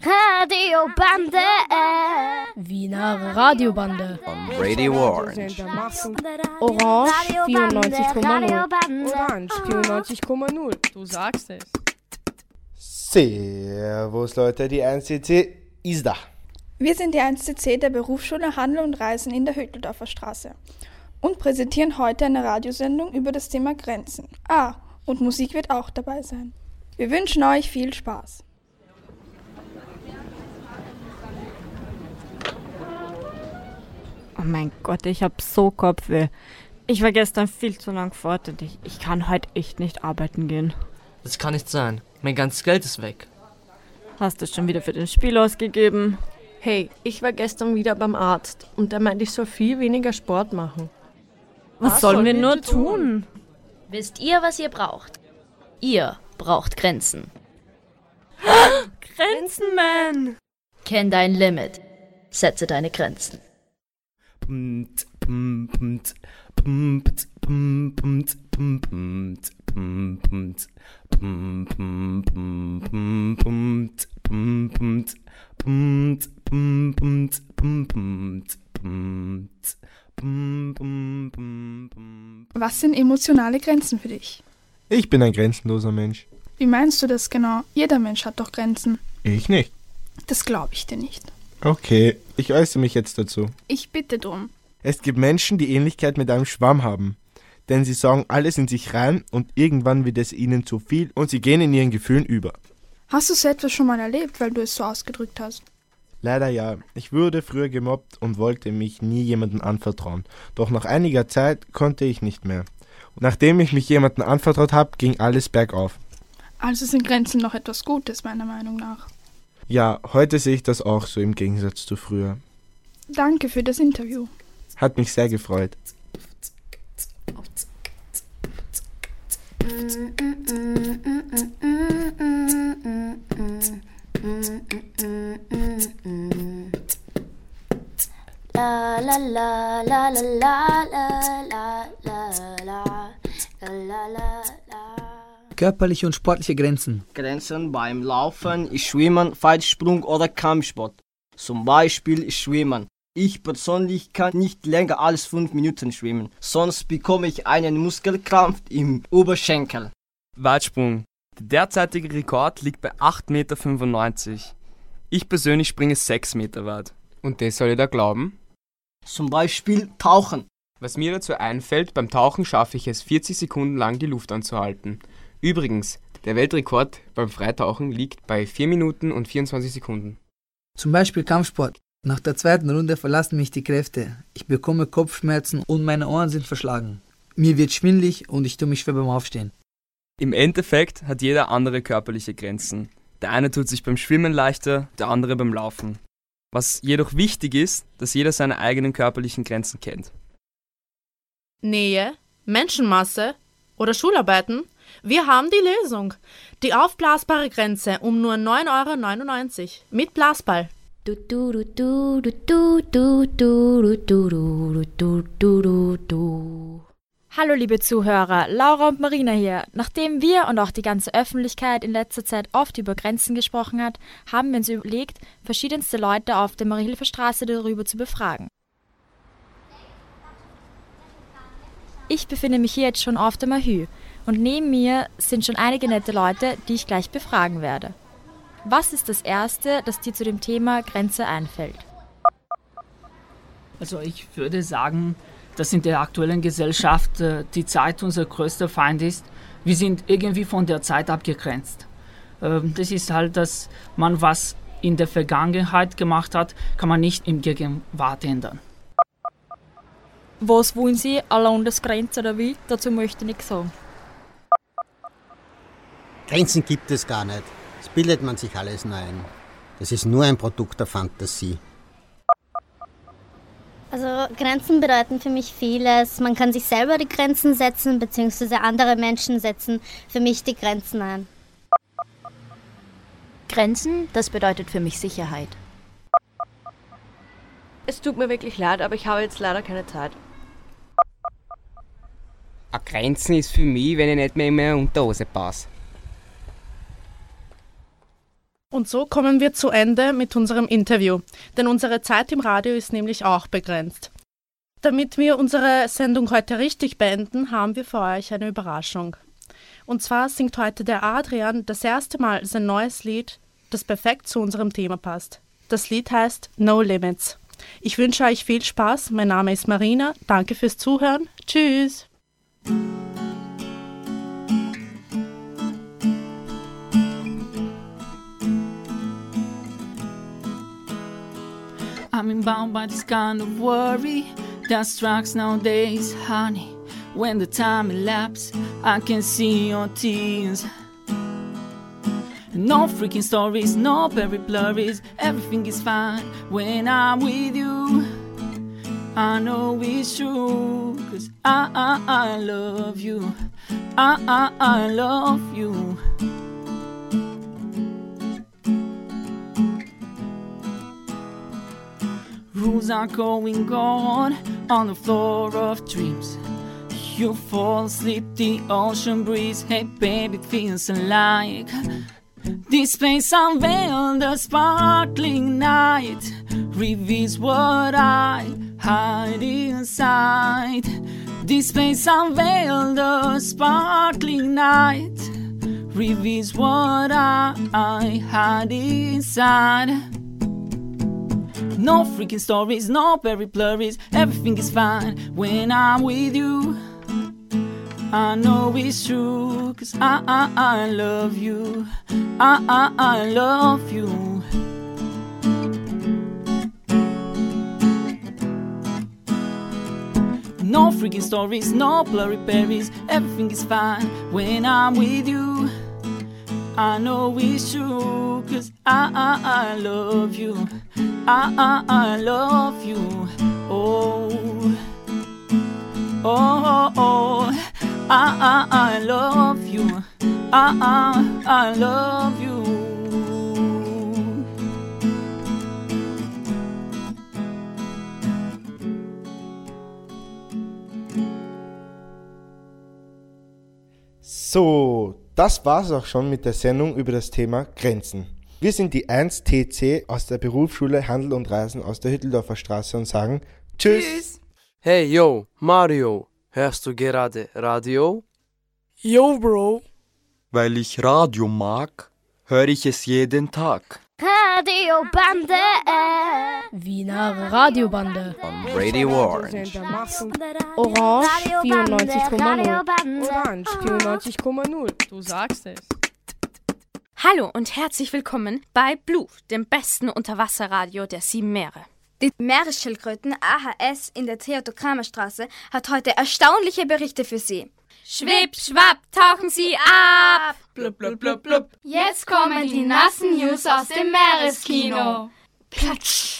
Radiobande. Wiener Radiobande. On Radio Orange. Orange 94,0. Orange 94,0. Du sagst es. Servus Leute, die 1CC ist da. Wir sind die 1CC der Berufsschule Handel und Reisen in der Hütteldorfer Straße und präsentieren heute eine Radiosendung über das Thema Grenzen. Ah, und Musik wird auch dabei sein. Wir wünschen euch viel Spaß. Oh mein Gott, ich hab so Kopfweh. Ich war gestern viel zu lang fort und ich, ich kann heute echt nicht arbeiten gehen. Das kann nicht sein. Mein ganzes Geld ist weg. Hast du schon wieder für das Spiel ausgegeben? Hey, ich war gestern wieder beim Arzt und der meinte, ich soll viel weniger Sport machen. Was, was sollen wir nur tun? Wisst ihr, was ihr braucht? Ihr braucht Grenzen. Grenzen, man! Kenn dein Limit. Setze deine Grenzen. Was sind emotionale Grenzen für dich? Ich bin ein grenzenloser Mensch. Wie meinst du das genau? Jeder Mensch hat doch Grenzen. Ich nicht. Das glaube ich dir nicht. Okay, ich äußere mich jetzt dazu. Ich bitte drum. Es gibt Menschen, die Ähnlichkeit mit einem Schwamm haben. Denn sie sagen alles in sich rein und irgendwann wird es ihnen zu viel und sie gehen in ihren Gefühlen über. Hast du so etwas schon mal erlebt, weil du es so ausgedrückt hast? Leider ja. Ich wurde früher gemobbt und wollte mich nie jemandem anvertrauen. Doch nach einiger Zeit konnte ich nicht mehr. Und nachdem ich mich jemandem anvertraut habe, ging alles bergauf. Also sind Grenzen noch etwas Gutes, meiner Meinung nach. Ja, heute sehe ich das auch so im Gegensatz zu früher. Danke für das Interview. Hat mich sehr gefreut. La la la la la la la la la la la la Körperliche und sportliche Grenzen. Grenzen beim Laufen, Schwimmen, Weitsprung oder Kampfsport. Zum Beispiel Schwimmen. Ich persönlich kann nicht länger als 5 Minuten schwimmen, sonst bekomme ich einen Muskelkrampf im Oberschenkel. Weitsprung. Der derzeitige Rekord liegt bei 8,95 Meter. Ich persönlich springe 6 Meter weit. Und das soll ich da glauben? Zum Beispiel Tauchen. Was mir dazu einfällt, beim Tauchen schaffe ich es 40 Sekunden lang die Luft anzuhalten. Übrigens, der Weltrekord beim Freitauchen liegt bei 4 Minuten und 24 Sekunden. Zum Beispiel Kampfsport. Nach der zweiten Runde verlassen mich die Kräfte. Ich bekomme Kopfschmerzen und meine Ohren sind verschlagen. Mir wird schwindlig und ich tue mich schwer beim Aufstehen. Im Endeffekt hat jeder andere körperliche Grenzen. Der eine tut sich beim Schwimmen leichter, der andere beim Laufen. Was jedoch wichtig ist, dass jeder seine eigenen körperlichen Grenzen kennt. Nähe, Menschenmasse oder Schularbeiten? Wir haben die Lösung. Die aufblasbare Grenze um nur 9,99 Euro mit Blasball. Hallo liebe Zuhörer, Laura und Marina hier. Nachdem wir und auch die ganze Öffentlichkeit in letzter Zeit oft über Grenzen gesprochen hat, haben wir uns überlegt, verschiedenste Leute auf der Mariehilfer darüber zu befragen. Ich befinde mich hier jetzt schon auf der Mahü und neben mir sind schon einige nette Leute, die ich gleich befragen werde. Was ist das Erste, das dir zu dem Thema Grenze einfällt? Also ich würde sagen, dass in der aktuellen Gesellschaft äh, die Zeit unser größter Feind ist. Wir sind irgendwie von der Zeit abgegrenzt. Ähm, das ist halt, dass man was in der Vergangenheit gemacht hat, kann man nicht im Gegenwart ändern. Was wollen Sie, alle Landesgrenze oder wie? Dazu möchte ich nichts sagen. Grenzen gibt es gar nicht. Das bildet man sich alles nur ein. Das ist nur ein Produkt der Fantasie. Also Grenzen bedeuten für mich vieles. Man kann sich selber die Grenzen setzen, beziehungsweise andere Menschen setzen für mich die Grenzen ein. Grenzen, das bedeutet für mich Sicherheit. Es tut mir wirklich leid, aber ich habe jetzt leider keine Zeit. Eine Grenzen ist für mich, wenn ich nicht mehr in meine Unterhose passe. Und so kommen wir zu Ende mit unserem Interview, denn unsere Zeit im Radio ist nämlich auch begrenzt. Damit wir unsere Sendung heute richtig beenden, haben wir für euch eine Überraschung. Und zwar singt heute der Adrian das erste Mal sein neues Lied, das perfekt zu unserem Thema passt. Das Lied heißt No Limits. Ich wünsche euch viel Spaß. Mein Name ist Marina. Danke fürs Zuhören. Tschüss. I'm inbound by this kind of worry that strikes nowadays, honey. When the time elapses, I can see your tears. No freaking stories, no very blurries. Everything is fine when I'm with you. I know it's true, cause I, I, I love you. I, I, I love you. Are going on on the floor of dreams. You fall asleep, the ocean breeze. Hey, baby, feels like this space unveiled the sparkling night reveals what I hide inside. This space unveiled the sparkling night reveals what I, I hide inside. No freaking stories, no very blurries. Everything is fine when I'm with you. I know it's true, cause I, I, I love you. I, I, I love you. No freaking stories, no blurry berries. Everything is fine when I'm with you. I know it's true, cause I, I, I love you. I, I, I love you. Oh, oh, oh. I, I, I love you. I, I, I love you. So, das war's auch schon mit der Sendung über das Thema Grenzen. Wir sind die 1TC aus der Berufsschule Handel und Reisen aus der Hütteldorfer Straße und sagen Tschüss. Tschüss. Hey yo, Mario, hörst du gerade Radio? Yo, Bro. Weil ich Radio mag, höre ich es jeden Tag. Radiobande. Wiener Radiobande. On Radio Orange. Orange 94,0. Orange 94,0. Du sagst es. Hallo und herzlich willkommen bei Blue, dem besten Unterwasserradio der sieben Meere. Die Meeresschildkröten AHS in der Theotokramerstraße hat heute erstaunliche Berichte für Sie. Schwipp, schwapp, tauchen Sie ab! Blub, blub, blub, blub. Jetzt kommen die nassen News aus dem Meereskino. Platsch.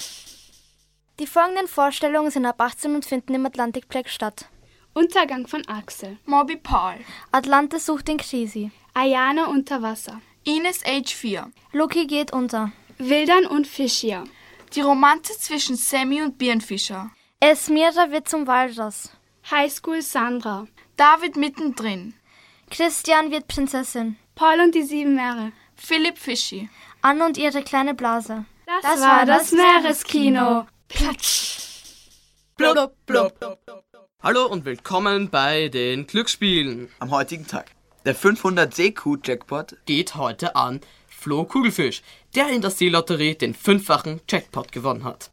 Die folgenden Vorstellungen sind ab 18 und finden im Atlantikplex statt. Untergang von Axel. Moby Paul. Atlante sucht den Krisi. Ayana unter Wasser. Ines Age 4. Loki geht unter. Wildern und Fischia. Die Romanze zwischen Sammy und Birnfischer. Esmira wird zum Walross. Highschool Sandra. David mittendrin. Christian wird Prinzessin. Paul und die sieben Meere. Philipp Fischi. Anne und ihre kleine Blase. Das, das war das Meereskino. Platsch. Blub, blub. Hallo und willkommen bei den Glücksspielen am heutigen Tag. Der 500 Seekuh-Jackpot geht heute an Flo Kugelfisch, der in der Seelotterie den fünffachen Jackpot gewonnen hat.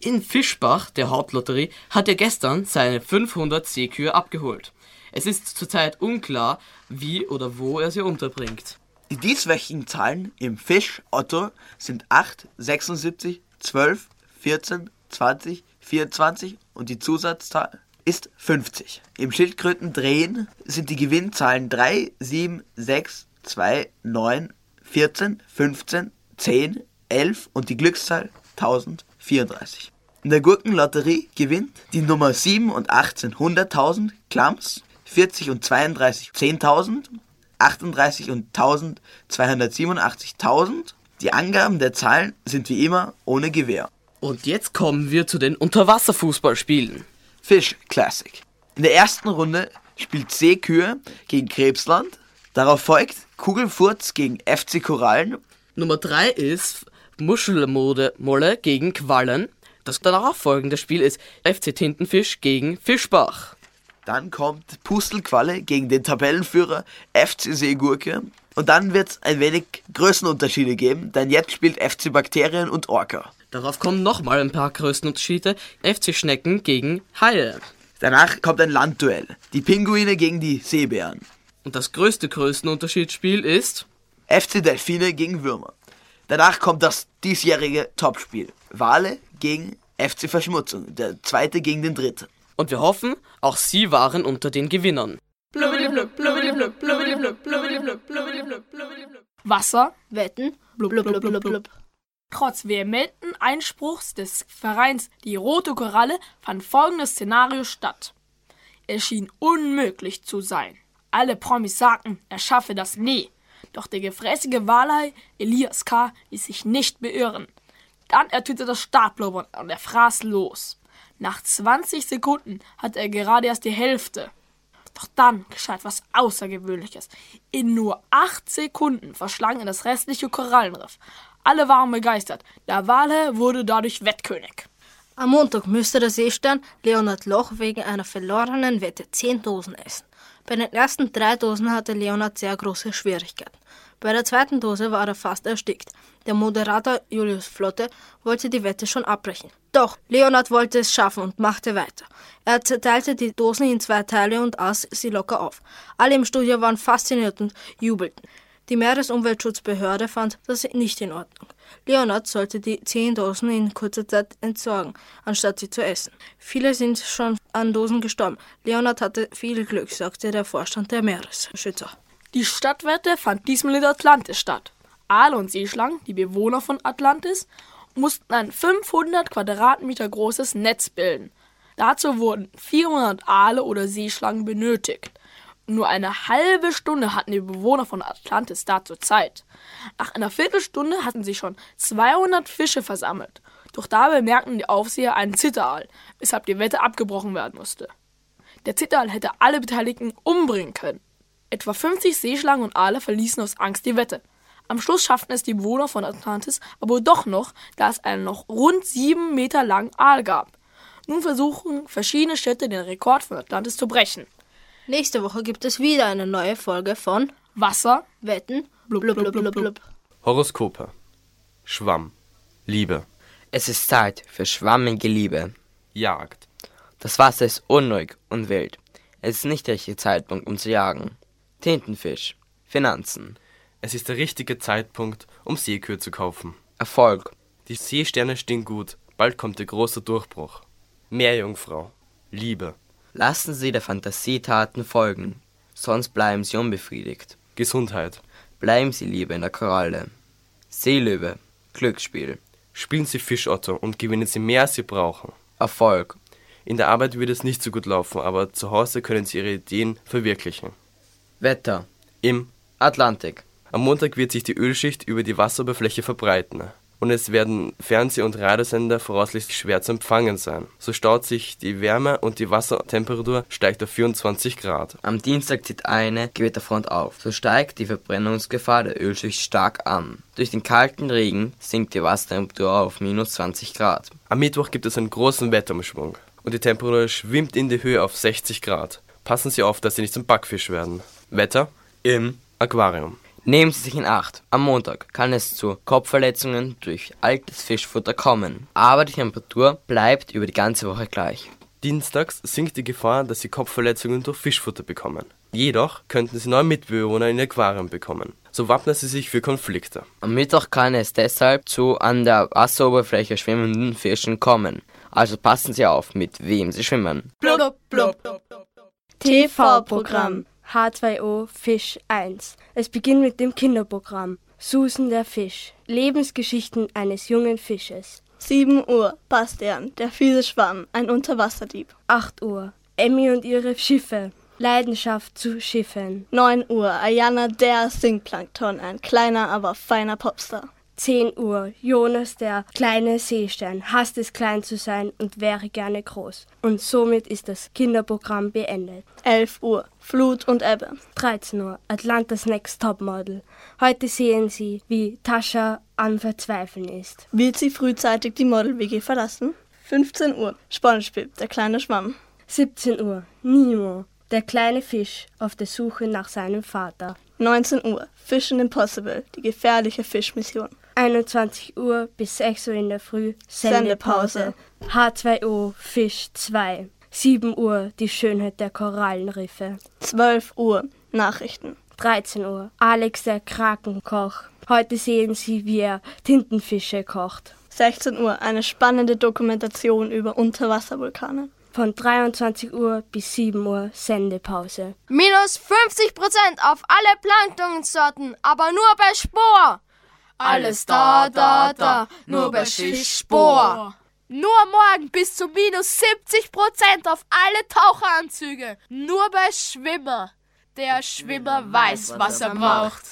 In Fischbach, der Hauptlotterie, hat er gestern seine 500 Seekühe abgeholt. Es ist zurzeit unklar, wie oder wo er sie unterbringt. Die dieswöchigen Zahlen im Fisch Otto sind 8, 76, 12, 14, 20, 24 und die Zusatzzahl ist 50. Im Schildkröten drehen sind die Gewinnzahlen 3, 7, 6, 2, 9, 14, 15, 10, 11 und die Glückszahl 1034. In der Gurkenlotterie gewinnt die Nummer 7 und 18 100.000, Klams 40 und 32 10.000, 38 und 1287.000. Die Angaben der Zahlen sind wie immer ohne Gewähr. Und jetzt kommen wir zu den Unterwasserfußballspielen. Fish Classic. In der ersten Runde spielt Seekühe gegen Krebsland. Darauf folgt Kugelfurz gegen FC Korallen. Nummer 3 ist Muschelmolle gegen Quallen. Das darauffolgende Spiel ist FC Tintenfisch gegen Fischbach. Dann kommt Pustelqualle gegen den Tabellenführer FC Seegurke. Und dann wird es ein wenig Größenunterschiede geben, denn jetzt spielt FC Bakterien und Orca. Darauf kommen nochmal ein paar Größenunterschiede. FC Schnecken gegen Haie. Danach kommt ein Landduell. Die Pinguine gegen die Seebären. Und das größte Größenunterschiedsspiel ist FC Delfine gegen Würmer. Danach kommt das diesjährige Topspiel. Wale gegen FC Verschmutzung, der zweite gegen den dritten. Und wir hoffen, auch Sie waren unter den Gewinnern. Wasser, Wetten, blub, blub, blub, blub. Trotz vehementen Einspruchs des Vereins Die Rote Koralle fand folgendes Szenario statt. Es schien unmöglich zu sein. Alle Promis sagten, er schaffe das nie. Doch der gefräßige Walhai Elias K. ließ sich nicht beirren. Dann ertönte das Startblubbern und er fraß los. Nach 20 Sekunden hatte er gerade erst die Hälfte. Doch dann geschah etwas Außergewöhnliches. In nur acht Sekunden verschlang er das restliche Korallenriff. Alle waren begeistert. Der Wale wurde dadurch Wettkönig. Am Montag müsste der Seestern Leonard Loch wegen einer verlorenen Wette 10 Dosen essen. Bei den ersten drei Dosen hatte Leonard sehr große Schwierigkeiten. Bei der zweiten Dose war er fast erstickt. Der Moderator Julius Flotte wollte die Wette schon abbrechen. Doch Leonard wollte es schaffen und machte weiter. Er zerteilte die Dosen in zwei Teile und aß sie locker auf. Alle im Studio waren fasziniert und jubelten. Die Meeresumweltschutzbehörde fand das nicht in Ordnung. Leonard sollte die zehn Dosen in kurzer Zeit entsorgen, anstatt sie zu essen. Viele sind schon an Dosen gestorben. Leonard hatte viel Glück, sagte der Vorstand der Meeresschützer. Die Stadtwette fand diesmal in Atlantis statt. Aale und Seeschlangen, die Bewohner von Atlantis, mussten ein 500 Quadratmeter großes Netz bilden. Dazu wurden 400 Aale oder Seeschlangen benötigt. Nur eine halbe Stunde hatten die Bewohner von Atlantis dazu Zeit. Nach einer Viertelstunde hatten sich schon 200 Fische versammelt. Doch da bemerkten die Aufseher einen Zitteraal, weshalb die Wette abgebrochen werden musste. Der Zitteraal hätte alle Beteiligten umbringen können. Etwa 50 Seeschlangen und Aale verließen aus Angst die Wette. Am Schluss schafften es die Bewohner von Atlantis aber doch noch, da es einen noch rund sieben Meter langen Aal gab. Nun versuchen verschiedene Städte den Rekord von Atlantis zu brechen. Nächste Woche gibt es wieder eine neue Folge von Wasser, Wetten, blub, blub, blub, blub, blub. Horoskope. Schwamm. Liebe. Es ist Zeit für schwammige Liebe. Jagd. Das Wasser ist unruhig und wild. Es ist nicht der richtige Zeitpunkt, um zu jagen. Tintenfisch. Finanzen. Es ist der richtige Zeitpunkt, um Seekühe zu kaufen. Erfolg. Die Seesterne stehen gut. Bald kommt der große Durchbruch. Meerjungfrau. Liebe. Lassen Sie der Fantasie Taten folgen, sonst bleiben Sie unbefriedigt. Gesundheit. Bleiben Sie lieber in der Koralle. Seelöwe. Glücksspiel. Spielen Sie Fischotto und gewinnen Sie mehr, als Sie brauchen. Erfolg. In der Arbeit wird es nicht so gut laufen, aber zu Hause können Sie Ihre Ideen verwirklichen. Wetter. Im Atlantik. Am Montag wird sich die Ölschicht über die Wasseroberfläche verbreiten und es werden Fernseh- und Radiosender voraussichtlich schwer zu empfangen sein. So staut sich die Wärme und die Wassertemperatur steigt auf 24 Grad. Am Dienstag zieht eine Gewitterfront auf. So steigt die Verbrennungsgefahr der Ölschicht stark an. Durch den kalten Regen sinkt die Wassertemperatur auf minus 20 Grad. Am Mittwoch gibt es einen großen Wetterumschwung und die Temperatur schwimmt in die Höhe auf 60 Grad. Passen Sie auf, dass Sie nicht zum Backfisch werden. Wetter im Aquarium. Nehmen Sie sich in Acht. Am Montag kann es zu Kopfverletzungen durch altes Fischfutter kommen, aber die Temperatur bleibt über die ganze Woche gleich. Dienstags sinkt die Gefahr, dass Sie Kopfverletzungen durch Fischfutter bekommen. Jedoch könnten Sie neue Mitbewohner in Aquarium bekommen. So wappnen Sie sich für Konflikte. Am Mittwoch kann es deshalb zu an der Wasseroberfläche schwimmenden Fischen kommen. Also passen Sie auf, mit wem Sie schwimmen. TV-Programm H2O Fisch 1. Es beginnt mit dem Kinderprogramm. Susan der Fisch. Lebensgeschichten eines jungen Fisches. 7 Uhr. Bastian, der fiese Schwamm, ein Unterwasserdieb. 8 Uhr. Emmy und ihre Schiffe. Leidenschaft zu Schiffen. 9 Uhr. Ayana, der Singplankton, ein kleiner, aber feiner Popstar. 10 Uhr. Jonas, der kleine Seestern, hasst es klein zu sein und wäre gerne groß. Und somit ist das Kinderprogramm beendet. 11 Uhr. Flut und Ebbe. 13 Uhr. Atlantas Next Topmodel. Heute sehen Sie, wie Tascha am Verzweifeln ist. Wird sie frühzeitig die Model-WG verlassen? 15 Uhr. Spongebob, der kleine Schwamm. 17 Uhr. Nemo, der kleine Fisch, auf der Suche nach seinem Vater. 19 Uhr. Fishing Impossible, die gefährliche Fischmission. 21 Uhr bis 6 Uhr in der Früh Sendepause. H2O Fisch 2. 7 Uhr die Schönheit der Korallenriffe. 12 Uhr Nachrichten. 13 Uhr Alex der Krakenkoch. Heute sehen Sie, wie er Tintenfische kocht. 16 Uhr eine spannende Dokumentation über Unterwasservulkane. Von 23 Uhr bis 7 Uhr Sendepause. Minus 50% auf alle Planktonsorten, aber nur bei Spor. Alles da, da, da, nur bei Fischspor. Nur morgen bis zu minus 70% auf alle Taucheranzüge. Nur bei Schwimmer. Der Schwimmer weiß, was er braucht.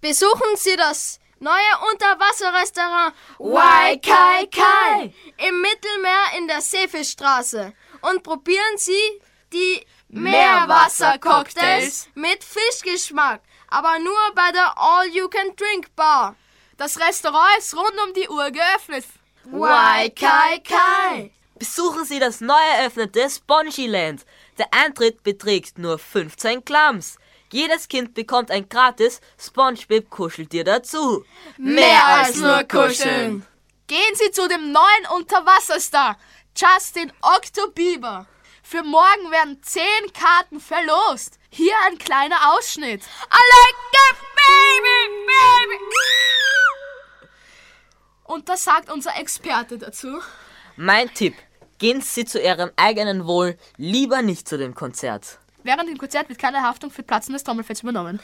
Besuchen Sie das neue Unterwasserrestaurant Waikaikai im Mittelmeer in der Seefischstraße und probieren Sie die Meerwassercocktails mit Fischgeschmack, aber nur bei der All-You-Can-Drink-Bar. Das Restaurant ist rund um die Uhr geöffnet. Waikaikai. Besuchen Sie das neu eröffnete Spongyland. Der Eintritt beträgt nur 15 Klams. Jedes Kind bekommt ein gratis SpongeBob Kuscheltier dazu. Mehr als nur kuscheln. Gehen Sie zu dem neuen Unterwasserstar, Justin Octobieber. Für morgen werden 10 Karten verlost. Hier ein kleiner Ausschnitt. I like baby, baby. Und das sagt unser Experte dazu. Mein Tipp. Gehen Sie zu Ihrem eigenen Wohl lieber nicht zu dem Konzert. Während dem Konzert wird keine Haftung für platzendes Trommelfels übernommen.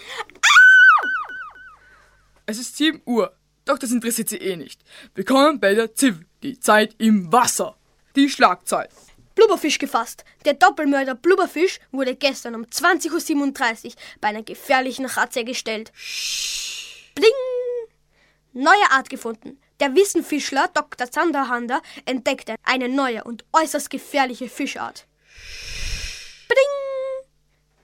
Es ist 7 Uhr, doch das interessiert Sie eh nicht. Willkommen bei der ZIV, die Zeit im Wasser. Die Schlagzeit. Blubberfisch gefasst. Der Doppelmörder Blubberfisch wurde gestern um 20.37 Uhr bei einer gefährlichen Razzia gestellt. Bling! Neue Art gefunden. Der Wissenfischler Dr. Zanderhander entdeckte eine neue und äußerst gefährliche Fischart. Bling!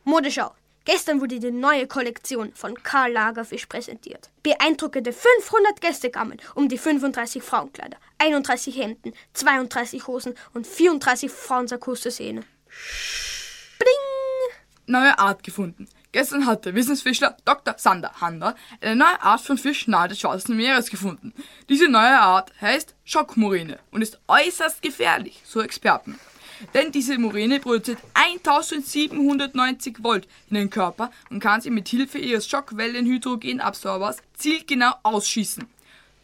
Modeschau. Gestern wurde die neue Kollektion von Karl Lagerfisch präsentiert. Beeindruckende 500 Gäste kamen, um die 35 Frauenkleider, 31 Hemden, 32 Hosen und 34 Frauensakkos zu sehen. Bling! Neue Art gefunden. Gestern hat der Wissensfischler Dr. Sander Hander eine neue Art von Fisch nahe des Schwarzen Meeres gefunden. Diese neue Art heißt Schockmorine und ist äußerst gefährlich, so Experten. Denn diese Moräne produziert 1790 Volt in den Körper und kann sie mit Hilfe ihres Schockwellenhydrogenabsorbers zielgenau ausschießen.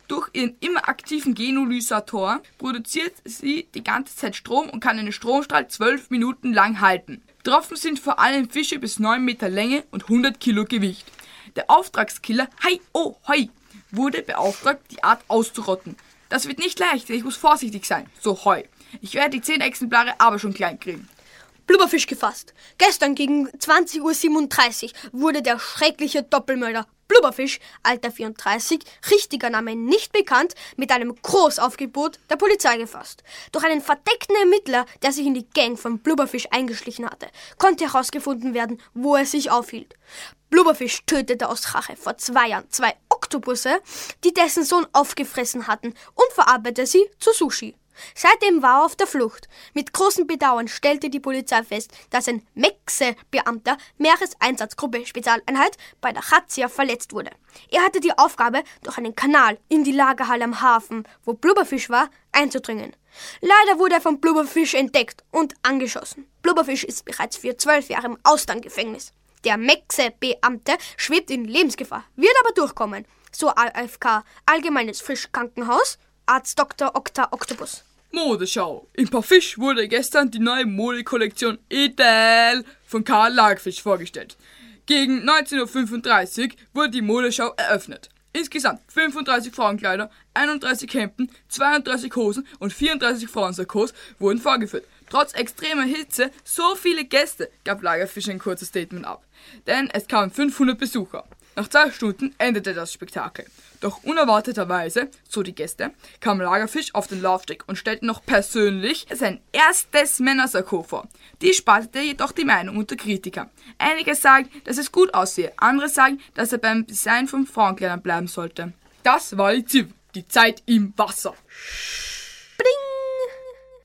Durch ihren immer aktiven Genulysator produziert sie die ganze Zeit Strom und kann einen Stromstrahl 12 Minuten lang halten. Betroffen sind vor allem Fische bis 9 Meter Länge und 100 Kilo Gewicht. Der Auftragskiller Hai Oh Hoi wurde beauftragt, die Art auszurotten. Das wird nicht leicht, denn ich muss vorsichtig sein, so Hoi. Ich werde die 10 Exemplare aber schon klein kriegen. Blubberfisch gefasst. Gestern gegen 20.37 Uhr wurde der schreckliche Doppelmörder Blubberfisch, Alter 34, richtiger Name nicht bekannt, mit einem Großaufgebot der Polizei gefasst. Durch einen verdeckten Ermittler, der sich in die Gang von Blubberfisch eingeschlichen hatte, konnte herausgefunden werden, wo er sich aufhielt. Blubberfisch tötete aus Rache vor zwei Jahren zwei Oktopusse, die dessen Sohn aufgefressen hatten, und verarbeitete sie zu Sushi. Seitdem war er auf der Flucht. Mit großem Bedauern stellte die Polizei fest, dass ein Mexe-Beamter Meereseinsatzgruppe Spezialeinheit bei der Razzia verletzt wurde. Er hatte die Aufgabe, durch einen Kanal in die Lagerhalle am Hafen, wo Blubberfisch war, einzudringen. Leider wurde er von Blubberfisch entdeckt und angeschossen. Blubberfisch ist bereits für zwölf Jahre im Auslandgefängnis. Der Mexe-Beamte schwebt in Lebensgefahr, wird aber durchkommen. So AFK, Allgemeines Fischkrankenhaus, Arzt Dr. Okta Octopus. Modeschau. Im Parfisch wurde gestern die neue Modekollektion Edel von Karl Lagerfisch vorgestellt. Gegen 19.35 Uhr wurde die Modeschau eröffnet. Insgesamt 35 Frauenkleider, 31 Hemden, 32 Hosen und 34 Frauensakkos wurden vorgeführt. Trotz extremer Hitze, so viele Gäste, gab Lagerfisch ein kurzes Statement ab. Denn es kamen 500 Besucher. Nach zwei Stunden endete das Spektakel. Doch unerwarteterweise, so die Gäste, kam Lagerfisch auf den Laufsteg und stellte noch persönlich sein erstes Männersakko vor. Die spaltete jedoch die Meinung unter Kritiker. Einige sagen, dass es gut aussehe, andere sagen, dass er beim Design von Frauenkleidern bleiben sollte. Das war die ZIP, die Zeit im Wasser.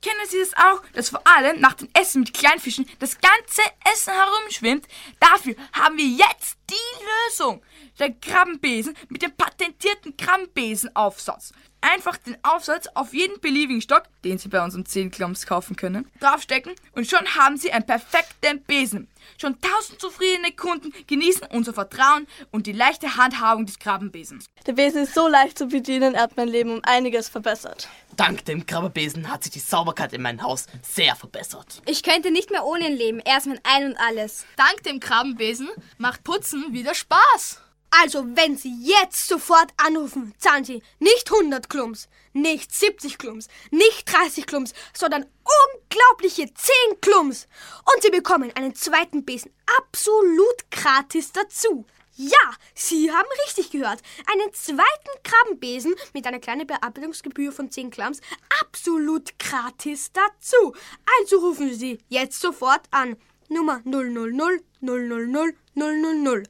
Kennen Sie das auch, dass vor allem nach dem Essen mit Kleinfischen das ganze Essen herumschwimmt? Dafür haben wir jetzt die Lösung. Der Krabbenbesen mit dem patentierten Krabbenbesenaufsatz. Einfach den Aufsatz auf jeden beliebigen Stock, den Sie bei uns um 10 Klumps kaufen können, draufstecken und schon haben Sie einen perfekten Besen. Schon tausend zufriedene Kunden genießen unser Vertrauen und die leichte Handhabung des Krabbenbesens. Der Besen ist so leicht zu bedienen, er hat mein Leben um einiges verbessert. Dank dem Krabbenbesen hat sich die Sauberkeit in meinem Haus sehr verbessert. Ich könnte nicht mehr ohne ihn leben. Er ist mein Ein und Alles. Dank dem Krabbenbesen macht Putzen wieder Spaß. Also, wenn Sie jetzt sofort anrufen, zahlen Sie nicht 100 Klumps, nicht 70 Klumps, nicht 30 Klumps, sondern unglaubliche 10 Klumps. Und Sie bekommen einen zweiten Besen absolut gratis dazu. Ja, Sie haben richtig gehört. Einen zweiten Krabbenbesen mit einer kleinen Bearbeitungsgebühr von 10 Klumps absolut gratis dazu. Also rufen Sie jetzt sofort an. Nummer 000 000 000.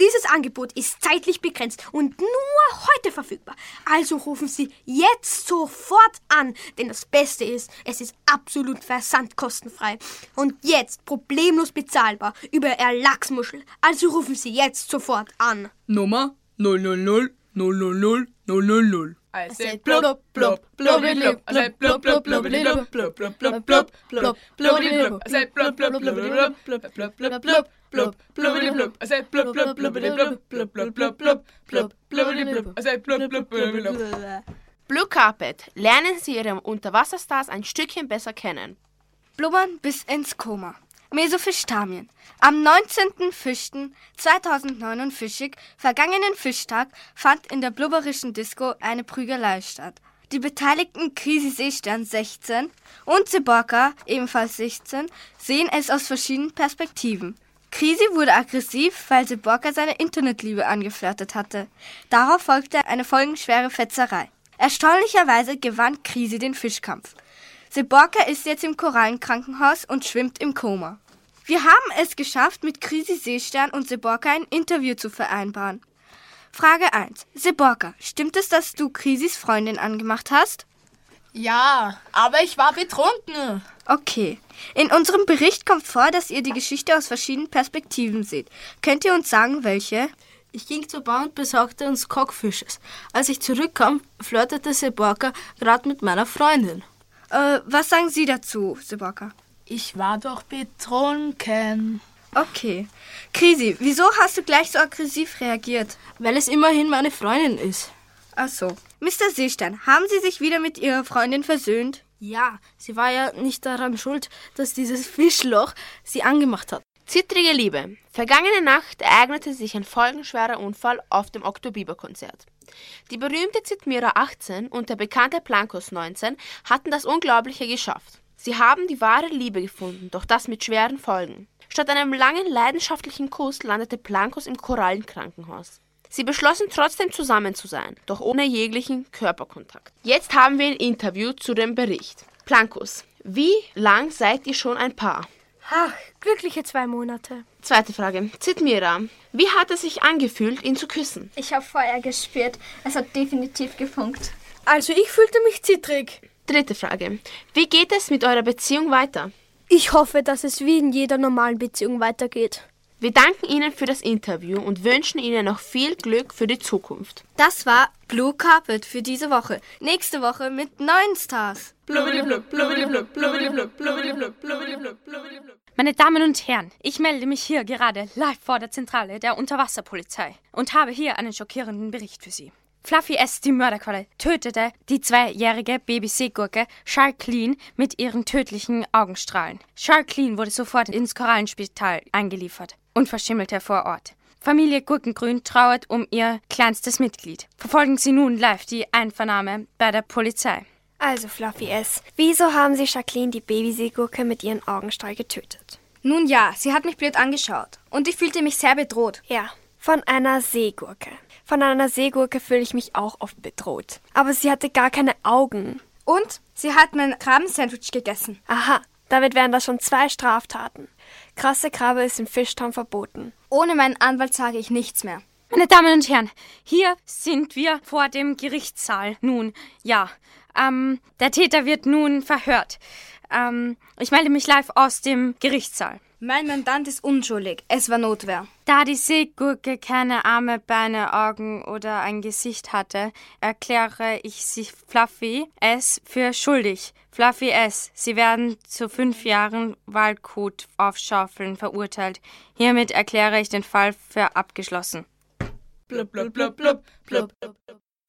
Dieses Angebot ist zeitlich begrenzt und nur heute verfügbar. Also rufen Sie jetzt sofort an, denn das Beste ist, es ist absolut versandkostenfrei und jetzt problemlos bezahlbar über Erlagsmuschel. Also rufen Sie jetzt sofort an. Nummer 000 000 000. I say blub blub blub, I say blub blub blubbedyblub blub blub blub blub blub blubbedyblub. I say blub blub blubbedyblub blub blub blub blub blub blubbedyblub. I say blub blub blubbedyblub blub blub blub blub blub blubbedyblub. I say blub blub blubbedyblub. Blue Carpet. Lernen Sie Ihre Unterwasserstars ein Stückchen besser kennen. Blubbern bis ins Koma. Mesofischtamien. Am 19.05.2049, vergangenen Fischtag, fand in der blubberischen Disco eine Prügelei statt. Die beteiligten Krisi Seestern 16 und Seborka, ebenfalls 16, sehen es aus verschiedenen Perspektiven. Krisi wurde aggressiv, weil Seborka seine Internetliebe angeflirtet hatte. Darauf folgte eine folgenschwere Fetzerei. Erstaunlicherweise gewann Krisi den Fischkampf. Seborka ist jetzt im Korallenkrankenhaus und schwimmt im Koma. Wir haben es geschafft, mit Krisi Seestern und Seborka ein Interview zu vereinbaren. Frage 1. Seborka, stimmt es, dass du Krisis Freundin angemacht hast? Ja, aber ich war betrunken. Okay. In unserem Bericht kommt vor, dass ihr die Geschichte aus verschiedenen Perspektiven seht. Könnt ihr uns sagen, welche? Ich ging zur Bar und besorgte uns Cockfishes. Als ich zurückkam, flirtete Seborka gerade mit meiner Freundin. Äh, was sagen Sie dazu, Seborka? Ich war doch betrunken. Okay. Krisi, wieso hast du gleich so aggressiv reagiert? Weil es immerhin meine Freundin ist. Ach so. Mr. Seestern, haben Sie sich wieder mit Ihrer Freundin versöhnt? Ja, sie war ja nicht daran schuld, dass dieses Fischloch sie angemacht hat. Zittrige Liebe. Vergangene Nacht ereignete sich ein folgenschwerer Unfall auf dem Oktober-Konzert. Die berühmte Zitmira 18 und der bekannte Plankos 19 hatten das Unglaubliche geschafft. Sie haben die wahre Liebe gefunden, doch das mit schweren Folgen. Statt einem langen, leidenschaftlichen Kuss landete Plankos im Korallenkrankenhaus. Sie beschlossen trotzdem zusammen zu sein, doch ohne jeglichen Körperkontakt. Jetzt haben wir ein Interview zu dem Bericht. Plankos, wie lang seid ihr schon ein Paar? Ach, glückliche zwei Monate. Zweite Frage. Zitmira, wie hat es sich angefühlt, ihn zu küssen? Ich habe Feuer gespürt. Es hat definitiv gefunkt. Also ich fühlte mich zittrig. Dritte Frage. Wie geht es mit eurer Beziehung weiter? Ich hoffe, dass es wie in jeder normalen Beziehung weitergeht. Wir danken Ihnen für das Interview und wünschen Ihnen noch viel Glück für die Zukunft. Das war Blue Carpet für diese Woche. Nächste Woche mit neuen Stars. Meine Damen und Herren, ich melde mich hier gerade live vor der Zentrale der Unterwasserpolizei und habe hier einen schockierenden Bericht für Sie. Fluffy S., die Mörderqualle, tötete die zweijährige Baby-Seegurke Sharkleen mit ihren tödlichen Augenstrahlen. Sharkleen wurde sofort ins Korallenspital eingeliefert und verschimmelte vor Ort. Familie Gurkengrün trauert um ihr kleinstes Mitglied. Verfolgen Sie nun live die Einvernahme bei der Polizei. Also, Fluffy S., wieso haben Sie Jacqueline die Babyseegurke mit ihren Augenstrahl getötet? Nun ja, sie hat mich blöd angeschaut und ich fühlte mich sehr bedroht. Ja, Von einer Seegurke. Von einer Seegurke fühle ich mich auch oft bedroht. Aber sie hatte gar keine Augen. Und sie hat mein Krabensandwich gegessen. Aha, damit wären das schon zwei Straftaten. Krasse Krabbe ist im Fischtown verboten. Ohne meinen Anwalt sage ich nichts mehr. Meine Damen und Herren, hier sind wir vor dem Gerichtssaal. Nun, ja, ähm, der Täter wird nun verhört. Ähm, ich melde mich live aus dem Gerichtssaal. Mein Mandant ist unschuldig. Es war Notwehr. Da die Seegurke keine Arme, Beine, Augen oder ein Gesicht hatte, erkläre ich sie Fluffy S. für schuldig. Fluffy S. Sie werden zu fünf Jahren Waldkot aufschaufeln verurteilt. Hiermit erkläre ich den Fall für abgeschlossen. Blub, blub, blub, blub, blub.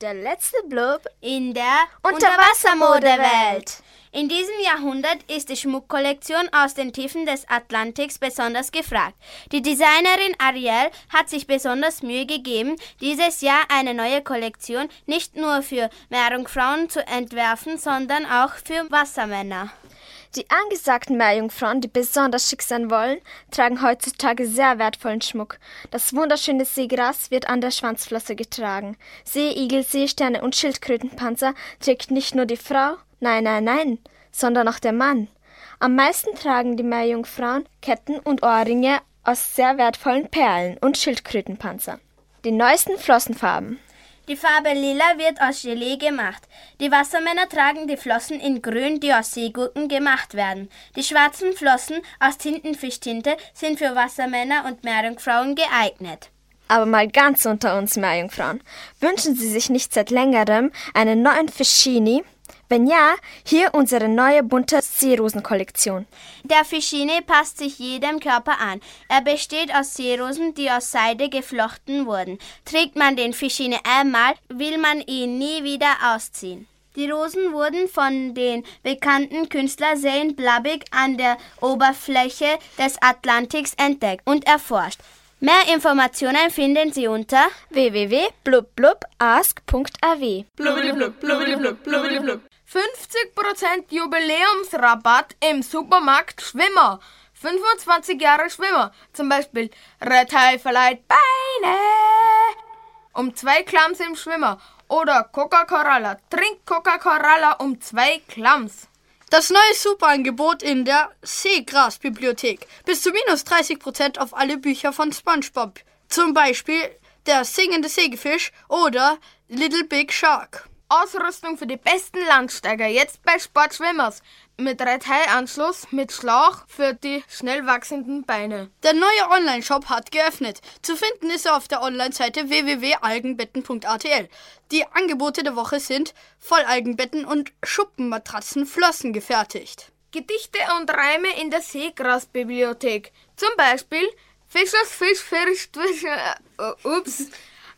Der letzte Blub in der Unterwassermodewelt. In diesem Jahrhundert ist die Schmuckkollektion aus den Tiefen des Atlantiks besonders gefragt. Die Designerin Ariel hat sich besonders Mühe gegeben, dieses Jahr eine neue Kollektion nicht nur für Meerjungfrauen zu entwerfen, sondern auch für Wassermänner. Die angesagten Meerjungfrauen, die besonders schick sein wollen, tragen heutzutage sehr wertvollen Schmuck. Das wunderschöne Seegras wird an der Schwanzflosse getragen. Seeigel, Seesterne und Schildkrötenpanzer trägt nicht nur die Frau, nein, nein, nein, sondern auch der Mann. Am meisten tragen die Meerjungfrauen Ketten und Ohrringe aus sehr wertvollen Perlen und Schildkrötenpanzer. Die neuesten Flossenfarben. Die Farbe Lila wird aus Gelee gemacht. Die Wassermänner tragen die Flossen in Grün, die aus Seegurken gemacht werden. Die schwarzen Flossen aus Tintenfischtinte sind für Wassermänner und Meerjungfrauen geeignet. Aber mal ganz unter uns Meerjungfrauen. Wünschen Sie sich nicht seit längerem einen neuen Fischini? Wenn ja, hier unsere neue bunte Seerosenkollektion. Der Fischini passt sich jedem Körper an. Er besteht aus Seerosen, die aus Seide geflochten wurden. Trägt man den Fischini einmal, will man ihn nie wieder ausziehen. Die Rosen wurden von den bekannten Künstler Zane Blabig an der Oberfläche des Atlantiks entdeckt und erforscht. Mehr Informationen finden Sie unter www.blubblub.ask.aw. Blubbliblub, blubbliblub, blubbliblub. 50% Jubiläumsrabatt im Supermarkt Schwimmer. 25 Jahre Schwimmer. Zum Beispiel Red High verleiht Beine. Um zwei Klams im Schwimmer. Oder Coca-Cola. Trink Coca-Cola um zwei Klams. Das neue Superangebot in der Seegras-Bibliothek. Bis zu minus 30% auf alle Bücher von SpongeBob. Zum Beispiel Der singende Sägefisch oder Little Big Shark. Ausrüstung für die besten Landsteiger jetzt bei Sportschwimmers. Mit Red High Anschluss, mit Schlauch für die schnell wachsenden Beine. Der neue Online-Shop hat geöffnet. Zu finden ist er auf der Online-Seite www.algenbetten.atl. Die Angebote der Woche sind Vollalgenbetten und Schuppenmatratzen Flossen gefertigt. Gedichte und Reime in der Seegras-Bibliothek. Zum Beispiel Fischers Fisch fischt, Fisch, äh, ups,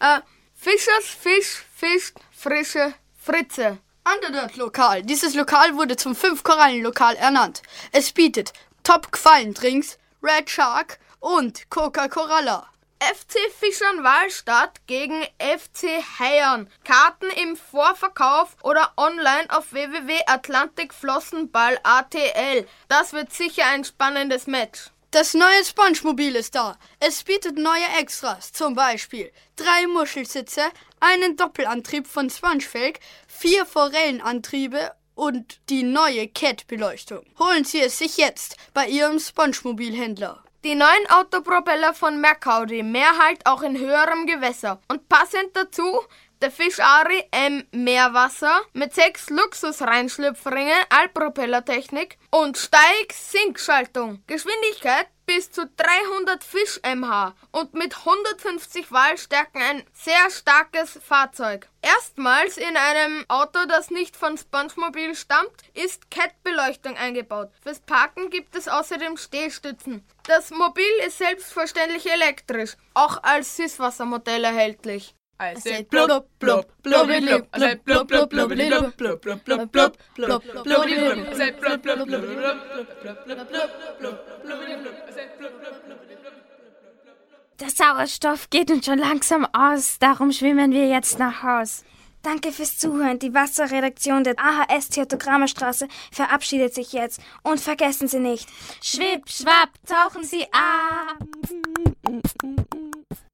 äh, Fischers Fisch fischt frische Fritze. Underdirt Lokal. Dieses Lokal wurde zum Fünf-Korallen-Lokal ernannt. Es bietet Top-Quallendrinks, Red Shark und Coca-Cola. FC Fischern Wahlstadt gegen FC Heiern. Karten im Vorverkauf oder online auf www.atlantikflossenball.atl. Das wird sicher ein spannendes Match. Das neue Spongemobil ist da. Es bietet neue Extras, zum Beispiel drei Muschelsitze, einen Doppelantrieb von Spongefake, vier Forellenantriebe und die neue Cat-Beleuchtung. Holen Sie es sich jetzt bei Ihrem Spongemobilhändler. Die neuen Autopropeller von Mercaudi, mehr halt auch in höherem Gewässer. Und passend dazu der Fischari M Meerwasser mit sechs Luxus-Reinschlüpfringen, Allpropellertechnik und Steig-Sinkschaltung. Geschwindigkeit bis zu 300 Fisch mh und mit 150 Wahlstärken ein sehr starkes Fahrzeug. Erstmals in einem Auto, das nicht von SpongeMobil stammt, ist Cat-Beleuchtung eingebaut. Fürs Parken gibt es außerdem Stehstützen. Das Mobil ist selbstverständlich elektrisch, auch als Süßwassermodell erhältlich. I said blub blub blub. I said blub blub blub blub blub blub blub blub blub. I said blub blub blub blub blub blub blub blubby blub. I said blub blub blubby blub. Der Sauerstoff geht uns schon langsam aus, darum schwimmen wir jetzt nach Haus. Danke fürs Zuhören. Die Wasserredaktion der AHS Theatogrammerstraße verabschiedet sich jetzt. Und vergessen Sie nicht, Schwipp, schwapp, tauchen Sie ab.